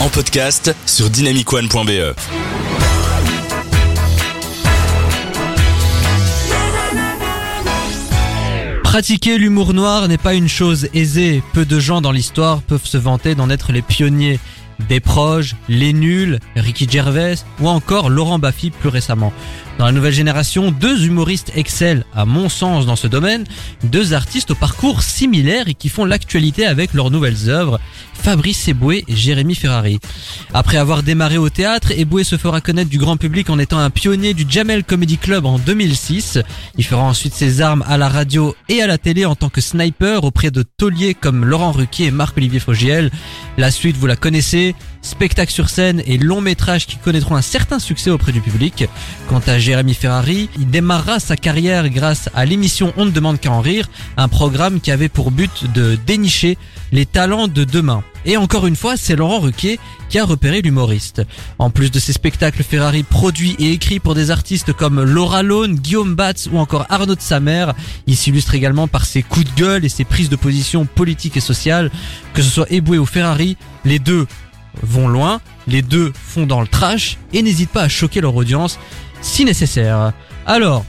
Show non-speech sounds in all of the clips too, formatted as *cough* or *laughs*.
en podcast sur dynamicone.be. Pratiquer l'humour noir n'est pas une chose aisée. Peu de gens dans l'histoire peuvent se vanter d'en être les pionniers. Des proches, les nuls, Ricky Gervais ou encore Laurent Baffy plus récemment. Dans la nouvelle génération, deux humoristes excellent, à mon sens, dans ce domaine, deux artistes au parcours similaire et qui font l'actualité avec leurs nouvelles œuvres, Fabrice Eboué et Jérémy Ferrari. Après avoir démarré au théâtre, Eboué se fera connaître du grand public en étant un pionnier du Jamel Comedy Club en 2006. Il fera ensuite ses armes à la radio et à la télé en tant que sniper auprès de tauliers comme Laurent Ruquier et Marc-Olivier Fogiel. La suite, vous la connaissez, spectacle sur scène et long métrage qui connaîtront un certain succès auprès du public. Quant à Jérémy Ferrari, il démarrera sa carrière grâce à l'émission On ne demande qu'à en rire, un programme qui avait pour but de dénicher les talents de demain. Et encore une fois, c'est Laurent Ruquier qui a repéré l'humoriste. En plus de ses spectacles Ferrari produits et écrits pour des artistes comme Laura Lone, Guillaume Batz ou encore Arnaud de Samer, il s'illustre également par ses coups de gueule et ses prises de position politiques et sociales. Que ce soit Eboué ou Ferrari, les deux vont loin, les deux font dans le trash et n'hésitent pas à choquer leur audience si nécessaire. Alors,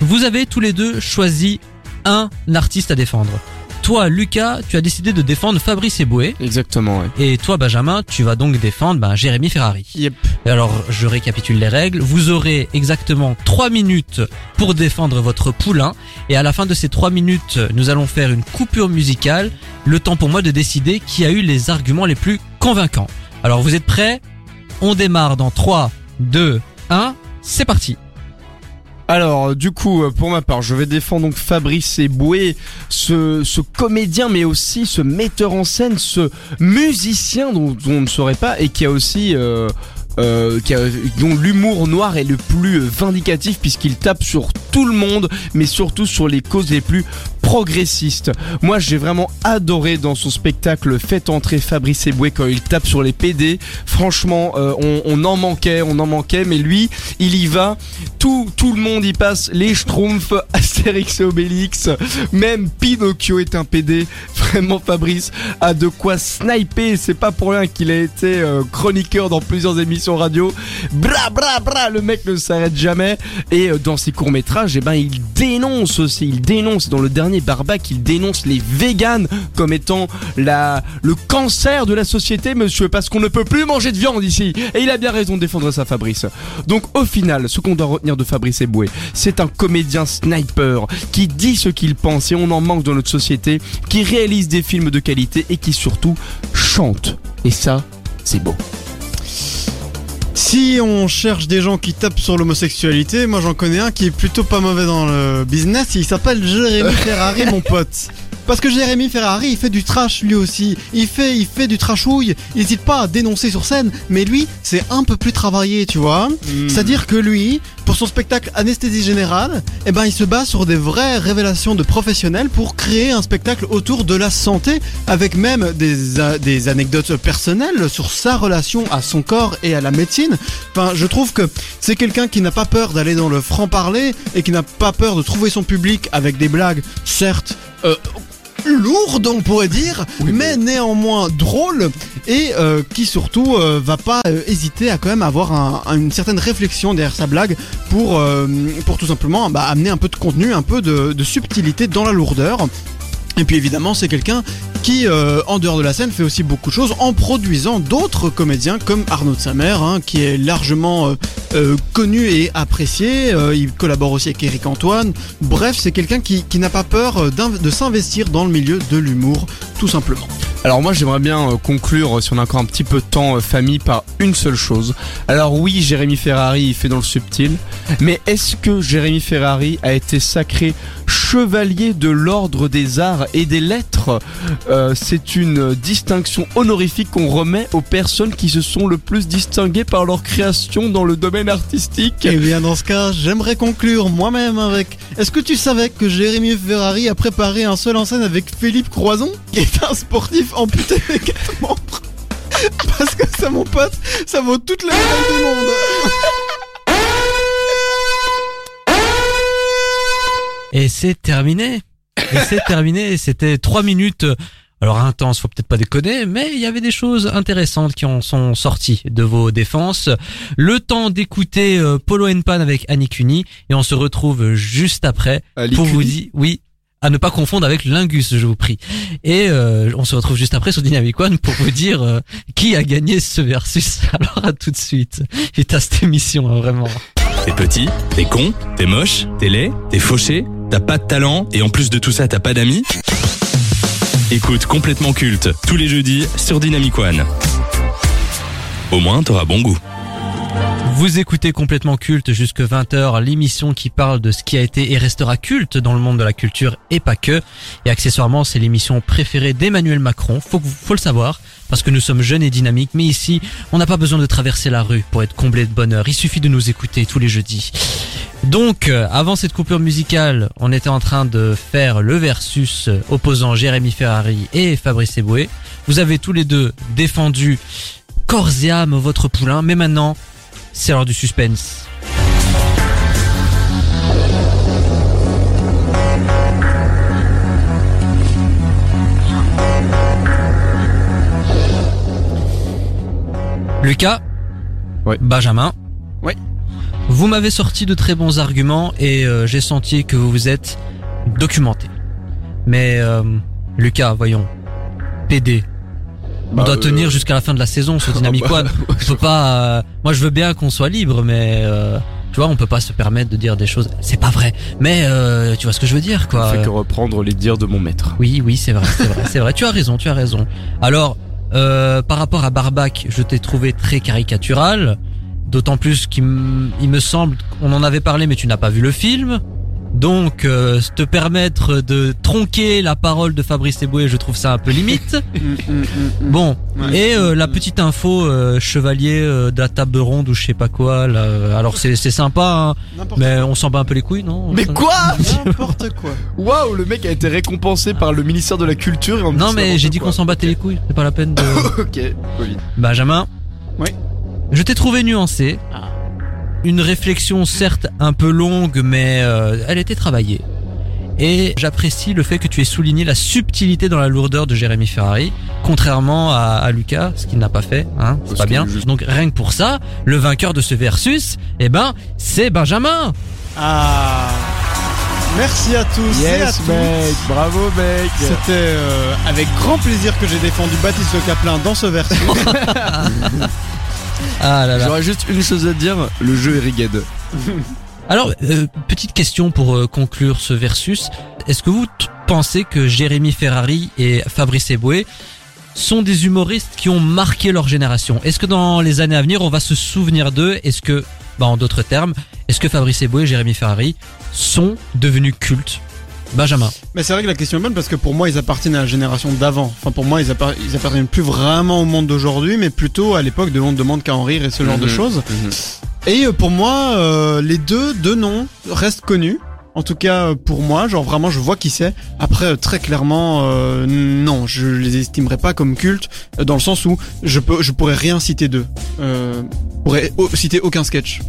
vous avez tous les deux choisi un artiste à défendre. Toi, Lucas, tu as décidé de défendre Fabrice Eboué. Exactement, ouais. Et toi, Benjamin, tu vas donc défendre ben, Jérémy Ferrari. Yep. Et Alors, je récapitule les règles. Vous aurez exactement 3 minutes pour défendre votre poulain. Et à la fin de ces 3 minutes, nous allons faire une coupure musicale. Le temps pour moi de décider qui a eu les arguments les plus convaincants. Alors, vous êtes prêts? On démarre dans 3, 2, 1. C'est parti. Alors, du coup, euh, pour ma part, je vais défendre donc Fabrice Eboué, ce, ce comédien, mais aussi ce metteur en scène, ce musicien dont, on ne saurait pas et qui a aussi... Euh, euh, dont l'humour noir est le plus vindicatif puisqu'il tape sur tout le monde mais surtout sur les causes les plus progressistes. Moi j'ai vraiment adoré dans son spectacle Faites entrer Fabrice Eboué quand il tape sur les PD. Franchement euh, on, on en manquait, on en manquait mais lui il y va. Tout, tout le monde y passe, les Schtroumpfs, *laughs* Astérix et Obélix, même Pinocchio est un PD. Vraiment Fabrice a de quoi sniper, c'est pas pour rien qu'il a été euh, chroniqueur dans plusieurs émissions radio. Bra bra bra, le mec ne s'arrête jamais. Et euh, dans ses courts-métrages, eh ben il dénonce aussi, il dénonce dans le dernier Barbac, il dénonce les véganes comme étant le cancer de la société, monsieur, parce qu'on ne peut plus manger de viande ici. Et il a bien raison de défendre ça, Fabrice. Donc au final, ce qu'on doit retenir de Fabrice Eboué, c'est un comédien sniper qui dit ce qu'il pense et on en manque dans notre société, qui réalise des films de qualité et qui surtout chante. Et ça, c'est beau. Si on cherche des gens qui tapent sur l'homosexualité, moi j'en connais un qui est plutôt pas mauvais dans le business, il s'appelle Jérémy Ferrari mon pote. Parce que Jérémy Ferrari, il fait du trash lui aussi. Il fait, il fait du trashouille. Il hésite pas à dénoncer sur scène, mais lui, c'est un peu plus travaillé, tu vois. C'est-à-dire que lui, pour son spectacle Anesthésie Générale, eh ben, il se base sur des vraies révélations de professionnels pour créer un spectacle autour de la santé, avec même des, a- des anecdotes personnelles sur sa relation à son corps et à la médecine. Enfin, je trouve que c'est quelqu'un qui n'a pas peur d'aller dans le franc-parler et qui n'a pas peur de trouver son public avec des blagues, certes, euh, lourdes, on pourrait dire, mais néanmoins drôles et euh, qui surtout euh, va pas euh, hésiter à quand même avoir un- un- une certaine réflexion derrière sa blague pour, pour tout simplement bah, amener un peu de contenu, un peu de, de subtilité dans la lourdeur. Et puis évidemment, c'est quelqu'un qui, euh, en dehors de la scène, fait aussi beaucoup de choses en produisant d'autres comédiens comme Arnaud de Samer, hein, qui est largement euh, euh, connu et apprécié. Euh, il collabore aussi avec Eric Antoine. Bref, c'est quelqu'un qui, n'a pas peur euh, de s'investir dans le milieu de l'humour, tout simplement. Alors moi j'aimerais bien euh, conclure, euh, si on a encore un petit peu de temps, euh, famille, par une seule chose. Alors oui, Jérémy Ferrari, il fait dans le subtil, mais est-ce que Jérémy Ferrari a été sacré chevalier de l'ordre des arts et des lettres? C'est une distinction honorifique qu'on remet aux personnes qui se sont le plus distinguées par leur création dans le domaine artistique. Et bien dans ce cas, j'aimerais conclure moi-même avec. Est-ce que tu savais que Jérémy Ferrari a préparé un seul en scène avec Philippe Croison, qui est un sportif amputé des quatre membres Parce que ça, mon pote, ça vaut toute la médaille du monde. Et c'est terminé. Et c'est terminé. C'était trois minutes Alors intense, faut peut-être pas déconner, mais il y avait des choses intéressantes qui en sont sorties de vos défenses. Le temps d'écouter euh, Polo and Pan avec Annie Cuny et on se retrouve juste après Ali pour vous dire, oui, à ne pas confondre avec Lingus, je vous prie. Et euh, on se retrouve juste après sur Dynamic One pour vous dire euh, qui a gagné ce versus. *laughs* Alors à tout de suite. Putain, cette émission, hein, vraiment. T'es petit, t'es con, t'es moche, t'es laid, t'es fauché, t'as pas de talent et en plus de tout ça t'as pas d'amis Écoute complètement culte tous les jeudis sur Dynamic One. Au moins t'auras bon goût. Vous écoutez complètement culte jusque 20h, l'émission qui parle de ce qui a été et restera culte dans le monde de la culture et pas que. Et accessoirement, c'est l'émission préférée d'Emmanuel Macron, faut, faut le savoir, parce que nous sommes jeunes et dynamiques, mais ici, on n'a pas besoin de traverser la rue pour être comblé de bonheur, il suffit de nous écouter tous les jeudis. Donc, euh, avant cette coupure musicale, on était en train de faire le versus opposant Jérémy Ferrari et Fabrice Eboué. Vous avez tous les deux défendu corps et âme votre poulain, mais maintenant, c'est l'heure du suspense. Lucas Ouais. Benjamin Ouais. Vous m'avez sorti de très bons arguments et euh, j'ai senti que vous vous êtes documenté. Mais euh, Lucas, voyons. PD. On Bah, doit euh, tenir jusqu'à la fin de la saison sur *laughs* Dynamic bah, One. On peut pas. euh, moi, je veux bien qu'on soit libre, mais euh, tu vois, on peut pas se permettre de dire des choses. C'est pas vrai. Mais euh, tu vois ce que je veux dire, On quoi. fait que reprendre les dires de mon maître. Oui, oui, c'est vrai, c'est vrai, c'est vrai. Tu as raison, tu as raison. Alors, euh, par rapport à Barbac, je t'ai trouvé très caricatural. D'autant plus qu'il me semble qu'on en avait parlé, mais tu n'as pas vu le film. Donc, euh, te permettre de tronquer la parole de Fabrice Eboué, je trouve ça un peu limite. *laughs* Bon, Ouais. et euh, la petite info euh, chevalier euh, de la table ronde ou je sais pas quoi. Là, euh, alors c'est c'est sympa, hein, N'importe mais on s'en bat un peu les couilles, non Mais quoi N'importe quoi. Waouh, le mec a été récompensé par le ministère de la Culture. et on Non, mais j'ai dit qu'on s'en battait les couilles. C'est pas la peine de. *laughs* Ok, Covid. Benjamin. Oui. Je t'ai trouvé nuancé. Une réflexion certes un peu longue, mais euh, elle était travaillée. Et j'apprécie le fait que tu aies souligné la subtilité dans la lourdeur de Jérémy Ferrari, contrairement à, à Lucas, ce qu'il n'a pas fait, hein, c'est pas bien. juste- Donc rien que pour ça, le vainqueur de ce versus, eh ben, c'est Benjamin. Ah. Merci à tous et à Yes, toutes. mec, bravo, mec. C'était euh, avec grand plaisir que j'ai défendu Baptiste Le Caplin dans ce versus. *laughs* Ah là là. J'aurais juste une chose à dire, le jeu est rigged. *laughs* Alors, euh, petite question pour euh, conclure ce versus. Est-ce que vous pensez que Jérémy Ferrari et Fabrice Eboué sont des humoristes qui ont marqué leur génération? Est-ce que dans les années à venir, on va se souvenir d'eux? Est-ce que, bah, en d'autres termes, est-ce que Fabrice Eboué et Jérémy Ferrari sont devenus cultes? Benjamin. Mais c'est vrai que la question est bonne parce que pour moi, ils appartiennent à la génération d'avant. Enfin, pour moi, ils, appar- ils appartiennent plus vraiment au monde d'aujourd'hui, mais plutôt à l'époque de On ne demande qu'à en rire et ce genre de Mhm. choses. Et euh, pour moi, euh, les deux, deux noms restent connus. En tout cas, euh, pour moi, genre vraiment, je vois qui c'est. Après, euh, très clairement, euh, non, je les estimerai pas comme cultes, dans le sens où je peux, je pourrais rien citer d'eux. Euh, je pourrais citer aucun sketch.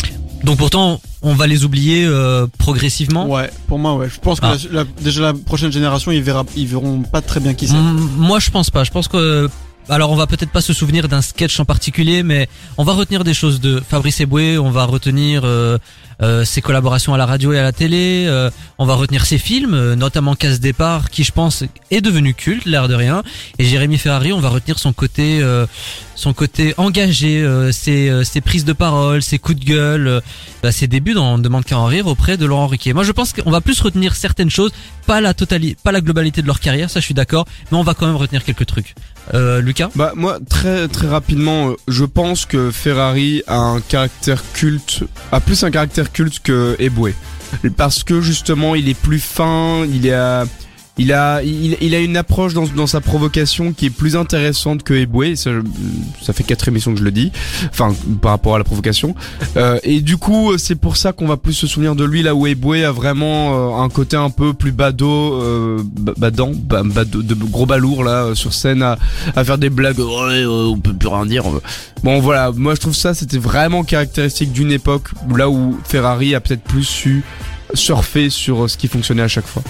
Donc pourtant, on va les oublier euh, progressivement. Ouais, pour moi, ouais. Je pense que Ah. la- la- déjà la prochaine génération, ils verra, ils verront pas très bien qui c'est. Moi, je pense pas. Je pense que alors on va peut-être pas se souvenir d'un sketch en particulier, mais on va retenir des choses de Fabrice Eboué. On va retenir euh, euh, ses collaborations à la radio et à la télé. euh, on va retenir ses films, euh, notamment Casse Départ, qui je pense est devenu culte, l'air de rien. Et Jérémy Ferrari, on va retenir son côté, euh, son côté engagé, euh, ses, ses prises de parole, ses coups de gueule, bah, ses débuts dans On demande qu'à en rire auprès de Laurent Riquet. Moi, je pense qu'on va plus retenir certaines choses, pas la totalité, pas la globalité de leur carrière, ça je suis d'accord, mais on va quand même retenir quelques trucs. Euh, Lucas? Bah moi très très rapidement, euh, je pense que Ferrari a un caractère culte, a plus un caractère culte que Eboué, *laughs* parce que justement il est plus fin, il a il a il, il a une approche dans, dans sa provocation qui est plus intéressante que Eboué. Ça, ça fait quatre émissions que je le dis, enfin par rapport à la provocation. Euh, et du coup c'est pour ça qu'on va plus se souvenir de lui là où Eboué a vraiment euh, un côté un peu plus badaud, euh, ba- badant, ba- badaud, de gros balourd là euh, sur scène à à faire des blagues, euh, on peut plus rien dire. Bon voilà, moi je trouve ça c'était vraiment caractéristique d'une époque là où Ferrari a peut-être plus su surfer sur ce qui fonctionnait à chaque fois.